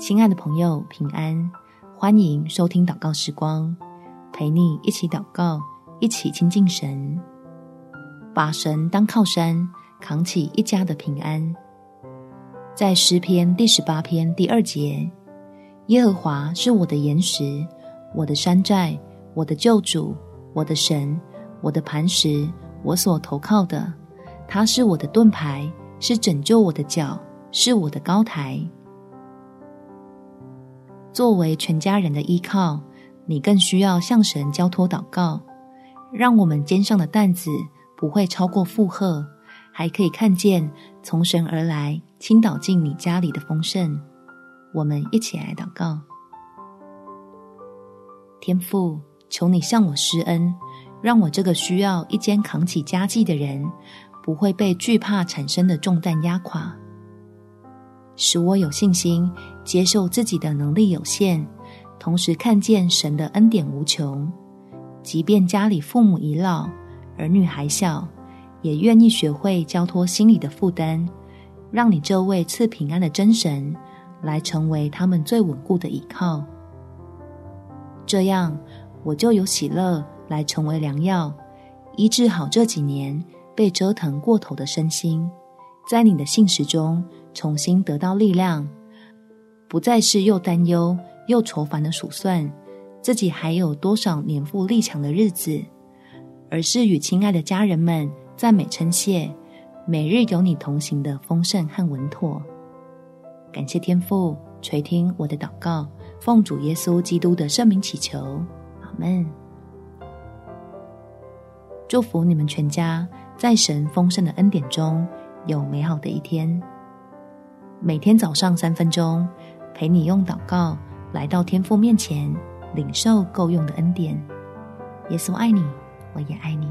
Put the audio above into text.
亲爱的朋友，平安！欢迎收听祷告时光，陪你一起祷告，一起亲近神，把神当靠山，扛起一家的平安。在诗篇第十八篇第二节，耶和华是我的岩石，我的山寨，我的救主，我的神，我的磐石，我所投靠的。他是我的盾牌，是拯救我的脚，是我的高台。作为全家人的依靠，你更需要向神交托祷告，让我们肩上的担子不会超过负荷，还可以看见从神而来倾倒进你家里的丰盛。我们一起来祷告：天父，求你向我施恩，让我这个需要一肩扛起家计的人，不会被惧怕产生的重担压垮。使我有信心接受自己的能力有限，同时看见神的恩典无穷。即便家里父母已老，儿女还小，也愿意学会交托心里的负担，让你这位赐平安的真神来成为他们最稳固的依靠。这样，我就有喜乐来成为良药，医治好这几年被折腾过头的身心，在你的信实中。重新得到力量，不再是又担忧又愁烦的数算自己还有多少年富力强的日子，而是与亲爱的家人们赞美称谢，每日有你同行的丰盛和稳妥。感谢天父垂听我的祷告，奉主耶稣基督的圣名祈求，阿门。祝福你们全家在神丰盛的恩典中有美好的一天。每天早上三分钟，陪你用祷告来到天父面前，领受够用的恩典。耶稣爱你，我也爱你。